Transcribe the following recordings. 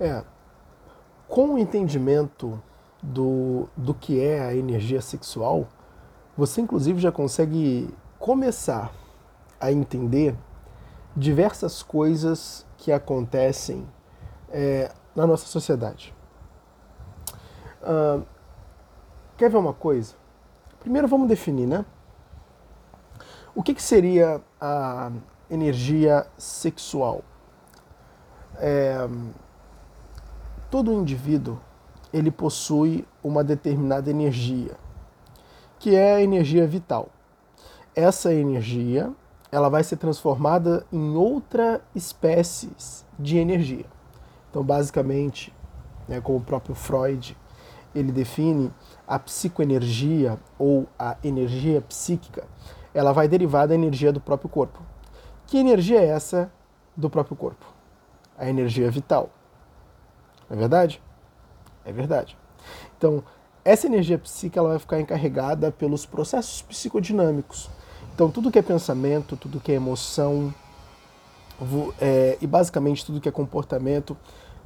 É, com o entendimento do, do que é a energia sexual, você inclusive já consegue começar a entender diversas coisas que acontecem é, na nossa sociedade. Uh, quer ver uma coisa? Primeiro vamos definir, né? O que, que seria a energia sexual? É, todo indivíduo ele possui uma determinada energia, que é a energia vital. Essa energia ela vai ser transformada em outra espécie de energia. Então, basicamente, né, como o próprio Freud ele define a psicoenergia ou a energia psíquica, ela vai derivar da energia do próprio corpo. Que energia é essa do próprio corpo? A energia vital. É verdade? É verdade. Então, essa energia psíquica ela vai ficar encarregada pelos processos psicodinâmicos. Então, tudo que é pensamento, tudo que é emoção é, e basicamente tudo que é comportamento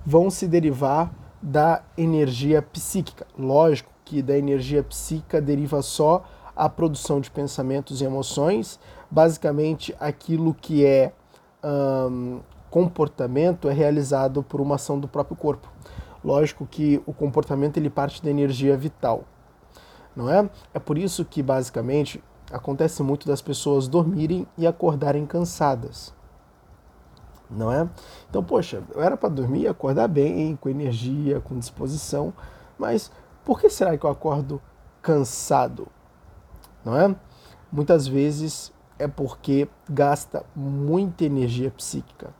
vão se derivar da energia psíquica. Lógico que da energia psíquica deriva só a produção de pensamentos e emoções. Basicamente, aquilo que é hum, comportamento é realizado por uma ação do próprio corpo. Lógico que o comportamento ele parte da energia vital, não é? É por isso que basicamente acontece muito das pessoas dormirem e acordarem cansadas, não é? Então, poxa, eu era para dormir e acordar bem, com energia, com disposição, mas por que será que eu acordo cansado? Não é? Muitas vezes é porque gasta muita energia psíquica,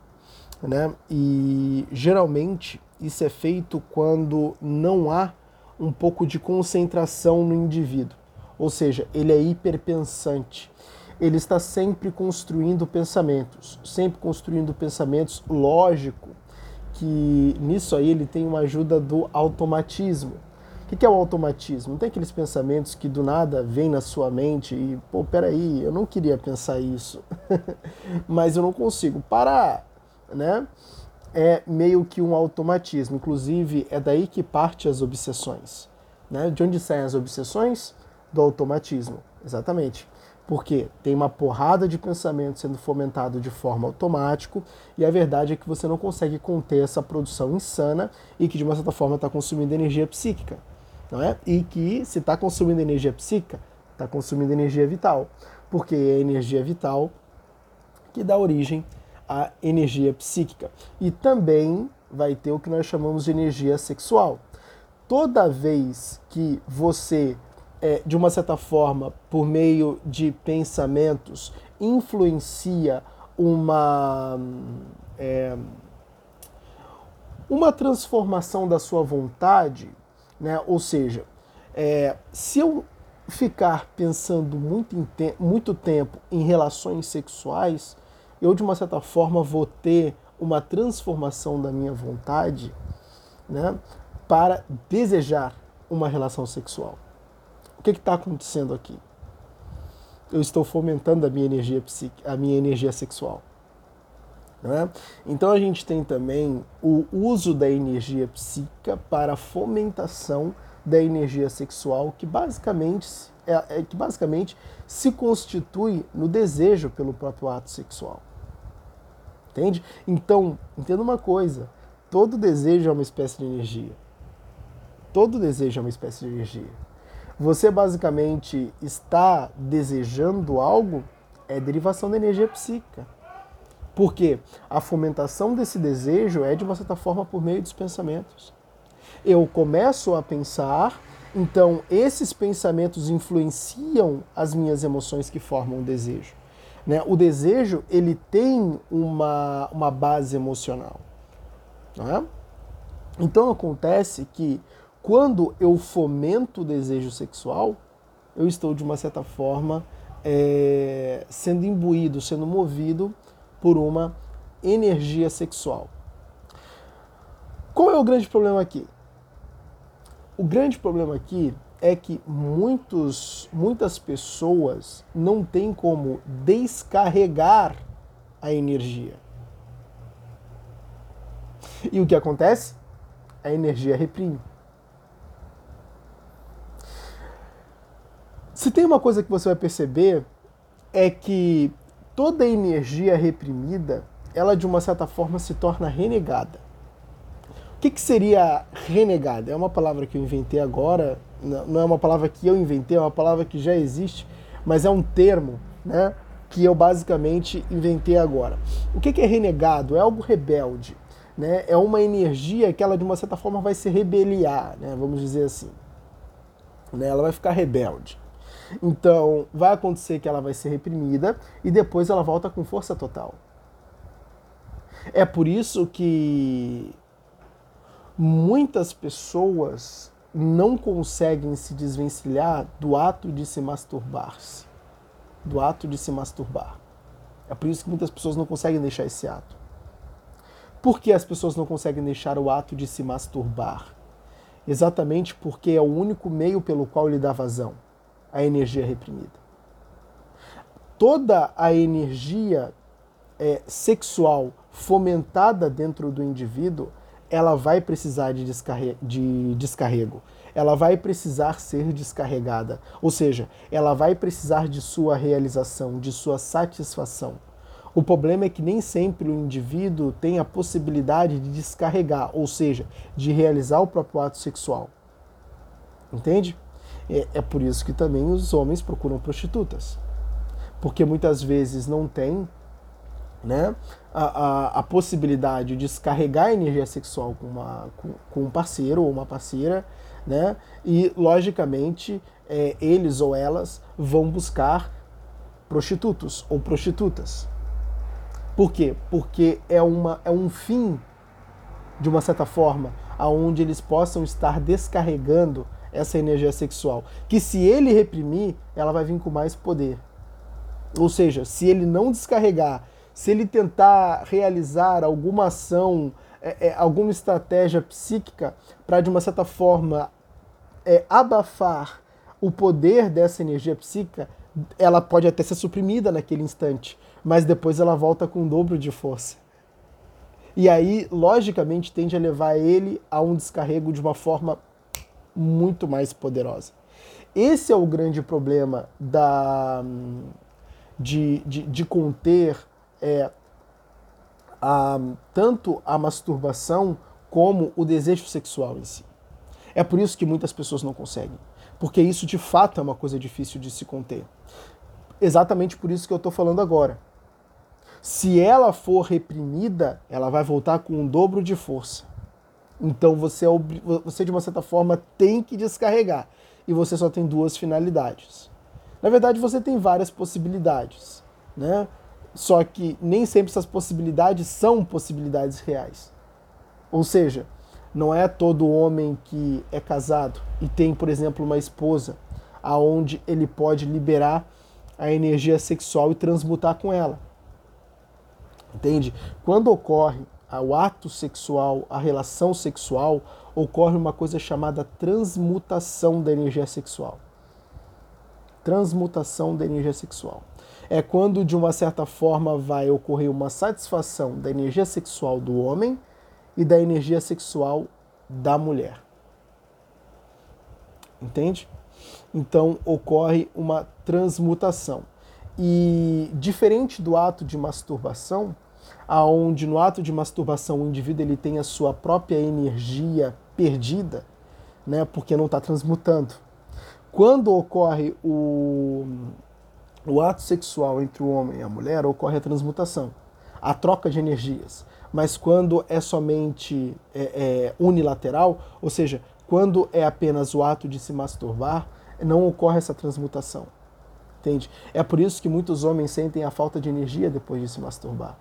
né? E geralmente isso é feito quando não há um pouco de concentração no indivíduo. Ou seja, ele é hiperpensante. Ele está sempre construindo pensamentos, sempre construindo pensamentos. Lógico que nisso aí ele tem uma ajuda do automatismo. O que é o automatismo? Tem aqueles pensamentos que do nada vêm na sua mente e, pô, peraí, eu não queria pensar isso, mas eu não consigo parar, né? é meio que um automatismo. Inclusive, é daí que parte as obsessões. Né? De onde saem as obsessões? Do automatismo, exatamente. Porque tem uma porrada de pensamento sendo fomentado de forma automática e a verdade é que você não consegue conter essa produção insana e que de uma certa forma está consumindo energia psíquica. Não é? E que se está consumindo energia psíquica, está consumindo energia vital. Porque é a energia vital que dá origem a energia psíquica. E também vai ter o que nós chamamos de energia sexual. Toda vez que você, é, de uma certa forma, por meio de pensamentos, influencia uma, é, uma transformação da sua vontade, né? ou seja, é, se eu ficar pensando muito, muito tempo em relações sexuais, eu de uma certa forma vou ter uma transformação da minha vontade né, para desejar uma relação sexual. O que está acontecendo aqui? Eu estou fomentando a minha energia a minha energia sexual. Né? Então a gente tem também o uso da energia psíquica para a fomentação da energia sexual, que basicamente, é, é, que basicamente se constitui no desejo pelo próprio ato sexual. Entende? Então, entenda uma coisa: todo desejo é uma espécie de energia. Todo desejo é uma espécie de energia. Você basicamente está desejando algo, é derivação da energia psíquica. Porque a fomentação desse desejo é, de uma certa forma, por meio dos pensamentos. Eu começo a pensar, então esses pensamentos influenciam as minhas emoções que formam o desejo. Né? O desejo ele tem uma, uma base emocional. Né? Então acontece que quando eu fomento o desejo sexual, eu estou de uma certa forma é, sendo imbuído, sendo movido por uma energia sexual. Qual é o grande problema aqui? O grande problema aqui é que muitos, muitas pessoas não têm como descarregar a energia. E o que acontece? a energia reprime. Se tem uma coisa que você vai perceber é que toda energia reprimida, ela de uma certa forma se torna renegada. O que, que seria renegada? É uma palavra que eu inventei agora, não é uma palavra que eu inventei, é uma palavra que já existe, mas é um termo né, que eu basicamente inventei agora. O que, é renegado? É algo rebelde. Né? É uma energia que ela de uma certa forma vai se rebeliar, né? vamos dizer assim. Né? Ela vai ficar rebelde. Então, vai acontecer que ela vai ser reprimida e depois ela volta com força total. É por isso que muitas pessoas não conseguem se desvencilhar do ato de se masturbar-se. Do ato de se masturbar. É por isso que muitas pessoas não conseguem deixar esse ato. Por que as pessoas não conseguem deixar o ato de se masturbar? Exatamente porque é o único meio pelo qual lhe dá vazão a energia reprimida. Toda a energia é, sexual fomentada dentro do indivíduo, ela vai precisar de, descarre de descarrego. Ela vai precisar ser descarregada. Ou seja, ela vai precisar de sua realização, de sua satisfação. O problema é que nem sempre o indivíduo tem a possibilidade de descarregar, ou seja, de realizar o próprio ato sexual. Entende? É, é por isso que também os homens procuram prostitutas. Porque muitas vezes não tem né, a, a, a, possibilidade de descarregar a energia sexual com, uma, com, com, um parceiro ou uma parceira, né, e logicamente é, eles ou elas vão buscar prostitutos ou prostitutas. Por quê? Porque é, uma, é um fim, de uma certa forma, aonde eles possam estar descarregando essa energia sexual. Que se ele reprimir, ela vai vir com mais poder. Ou seja, se ele não descarregar, se ele tentar realizar alguma ação, é, é, alguma estratégia psíquica para, de uma certa forma, é, abafar o poder dessa energia psíquica, ela pode até ser suprimida naquele instante, mas depois ela volta com o dobro de força. E aí, logicamente, tende a levar ele a um descarrego de uma forma muito mais poderosa. Esse é o grande problema da, de, de, de conter é, a, tanto a masturbação como o desejo sexual em si. É por isso que muitas pessoas não conseguem, porque isso de fato é uma coisa difícil de se conter. Exatamente por isso que eu estou falando agora. Se ela for reprimida, ela vai voltar com um dobro de força. Então você, é você, de uma certa forma, tem que descarregar. E você só tem duas finalidades. Na verdade, você tem várias possibilidades. Né? Só que nem sempre essas possibilidades são possibilidades reais. Ou seja, não é todo homem que é casado e tem, por exemplo, uma esposa aonde ele pode liberar a energia sexual e transmutar com ela. Entende? Quando ocorre ao ato sexual, à relação sexual, ocorre uma coisa chamada transmutação da energia sexual. Transmutação da energia sexual. É quando, de uma certa forma, vai ocorrer uma satisfação da energia sexual do homem e da energia sexual da mulher. Entende? Então ocorre uma transmutação. E diferente do ato de masturbação, aonde no ato de masturbação o indivíduo ele tem a sua própria energia perdida, né, porque não está transmutando. Quando ocorre o, o ato sexual entre o homem e a mulher, ocorre a transmutação, a troca de energias. Mas quando é somente é, é, unilateral, ou seja, quando é apenas o ato de se masturbar, não ocorre essa transmutação. Entende? É por isso que muitos homens sentem a falta de energia depois de se masturbar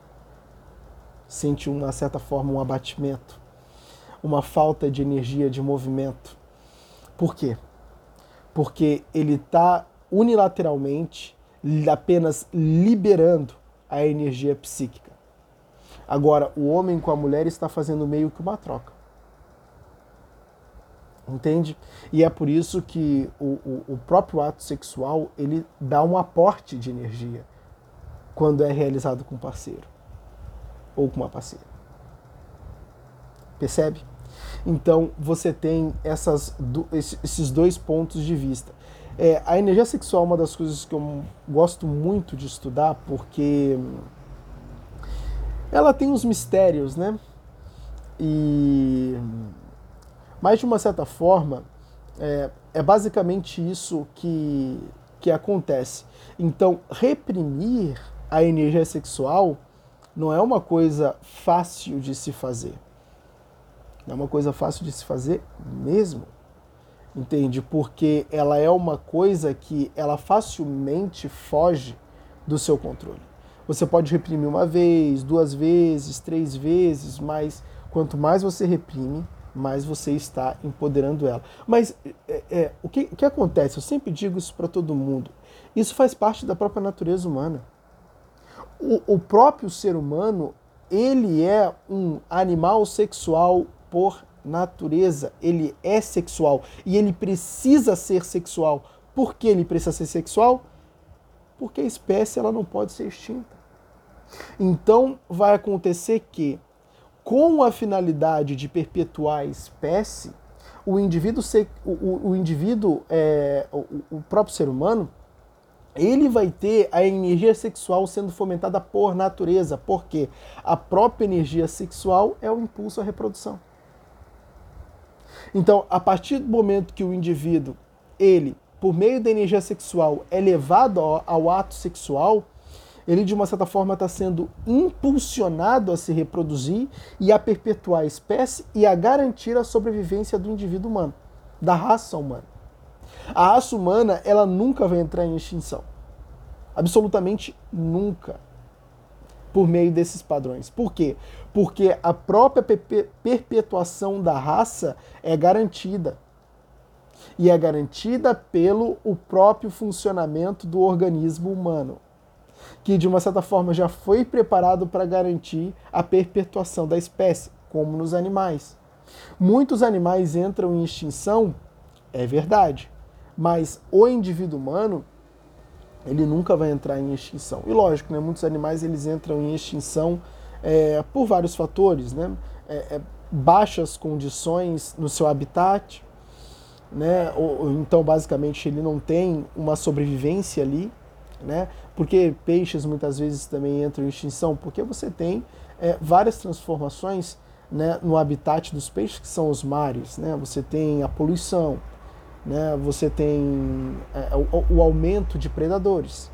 sente uma certa forma um abatimento, uma falta de energia, de movimento. Por quê? Porque ele está unilateralmente apenas liberando a energia psíquica. Agora, o homem com a mulher está fazendo meio que uma troca. Entende? E é por isso que o, o, o próprio ato sexual ele dá um aporte de energia quando é realizado com o parceiro ou com uma parceira. Percebe? Então você tem essas, esses dois pontos de vista. É, a energia sexual é uma das coisas que eu gosto muito de estudar porque ela tem uns mistérios, né? E mas de uma certa forma é, é basicamente isso que, que acontece. Então reprimir a energia sexual não é uma coisa fácil de se fazer. Não é uma coisa fácil de se fazer mesmo. Entende? Porque ela é uma coisa que ela facilmente foge do seu controle. Você pode reprimir uma vez, duas vezes, três vezes, mas quanto mais você reprime, mais você está empoderando ela. Mas é, é, o, que, o que acontece? Eu sempre digo isso para todo mundo. Isso faz parte da própria natureza humana. O, o próprio ser humano, ele é um animal sexual por natureza. Ele é sexual e ele precisa ser sexual. Por que ele precisa ser sexual? Porque a espécie ela não pode ser extinta. Então vai acontecer que, com a finalidade de perpetuar a espécie, o indivíduo, o, o indivíduo é, o, o próprio ser humano, ele vai ter a energia sexual sendo fomentada por natureza, porque a própria energia sexual é o impulso à reprodução. Então, a partir do momento que o indivíduo, ele, por meio da energia sexual, é levado ao, ao ato sexual, ele de uma certa forma está sendo impulsionado a se reproduzir e a perpetuar a espécie e a garantir a sobrevivência do indivíduo humano, da raça humana. A raça humana, ela nunca vai entrar em extinção. Absolutamente nunca. Por meio desses padrões. Por quê? Porque a própria perpetuação da raça é garantida. E é garantida pelo o próprio funcionamento do organismo humano que de uma certa forma já foi preparado para garantir a perpetuação da espécie, como nos animais. Muitos animais entram em extinção, é verdade, mas o indivíduo humano ele nunca vai entrar em extinção. E lógico, né, muitos animais eles entram em extinção é, por vários fatores, né? É, é, baixas condições no seu habitat, né? Ou, ou, então basicamente ele não tem uma sobrevivência ali, né? Porque peixes muitas vezes também entram em extinção, porque você tem é, várias transformações né, no habitat dos peixes, que são os mares. Né? Você tem a poluição, né? você tem é, o, o, aumento de predadores.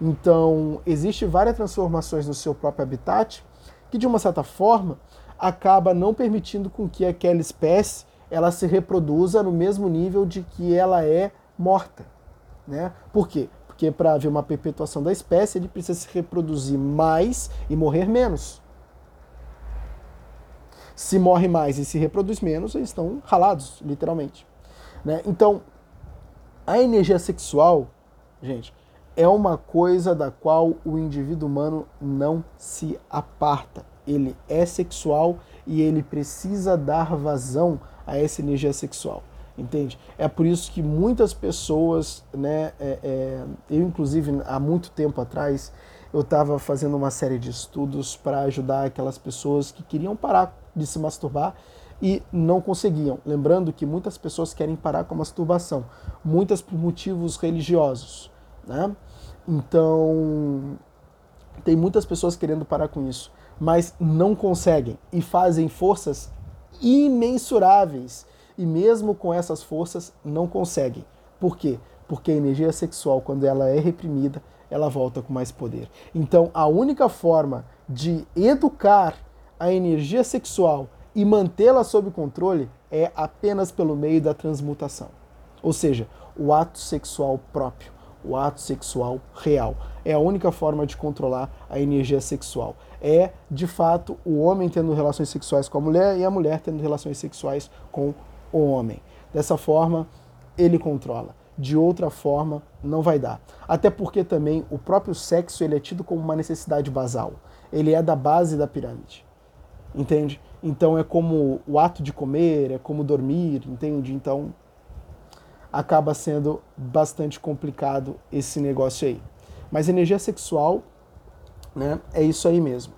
Então, existe várias transformações no seu próprio habitat que, de uma certa forma, acaba não permitindo com que aquela espécie ela se reproduza no mesmo nível de que ela é morta. Né? Por quê? Porque para haver uma perpetuação da espécie, ele precisa se reproduzir mais e morrer menos. Se morre mais e se reproduz menos, eles estão ralados, literalmente. Né? Então, a energia sexual, gente, é uma coisa da qual o indivíduo humano não se aparta. Ele é sexual e ele precisa dar vazão a essa energia sexual entende? É por isso que muitas pessoas, né, é, é, eu inclusive há muito tempo atrás, eu estava fazendo uma série de estudos para ajudar aquelas pessoas que queriam parar de se masturbar e não conseguiam. Lembrando que muitas pessoas querem parar com a masturbação, muitas por motivos religiosos, né? Então, tem muitas pessoas querendo parar com isso, mas não conseguem e fazem forças imensuráveis e mesmo com essas forças não conseguem. Por quê? Porque a energia sexual, quando ela é reprimida, ela volta com mais poder. Então, a única forma de educar a energia sexual e mantê-la sob controle é apenas pelo meio da transmutação. Ou seja, o ato sexual próprio, o ato sexual real. É a única forma de controlar a energia sexual. É, de fato, o homem tendo relações sexuais com a mulher e a mulher tendo relações sexuais com o homem. Dessa forma, ele controla. De outra forma, não vai dar. Até porque também o próprio sexo ele é tido como uma necessidade basal. Ele é da base da pirâmide. Entende? Então é como o ato de comer, é como dormir, entende? Então acaba sendo bastante complicado esse negócio aí. Mas energia sexual, né, é isso aí mesmo.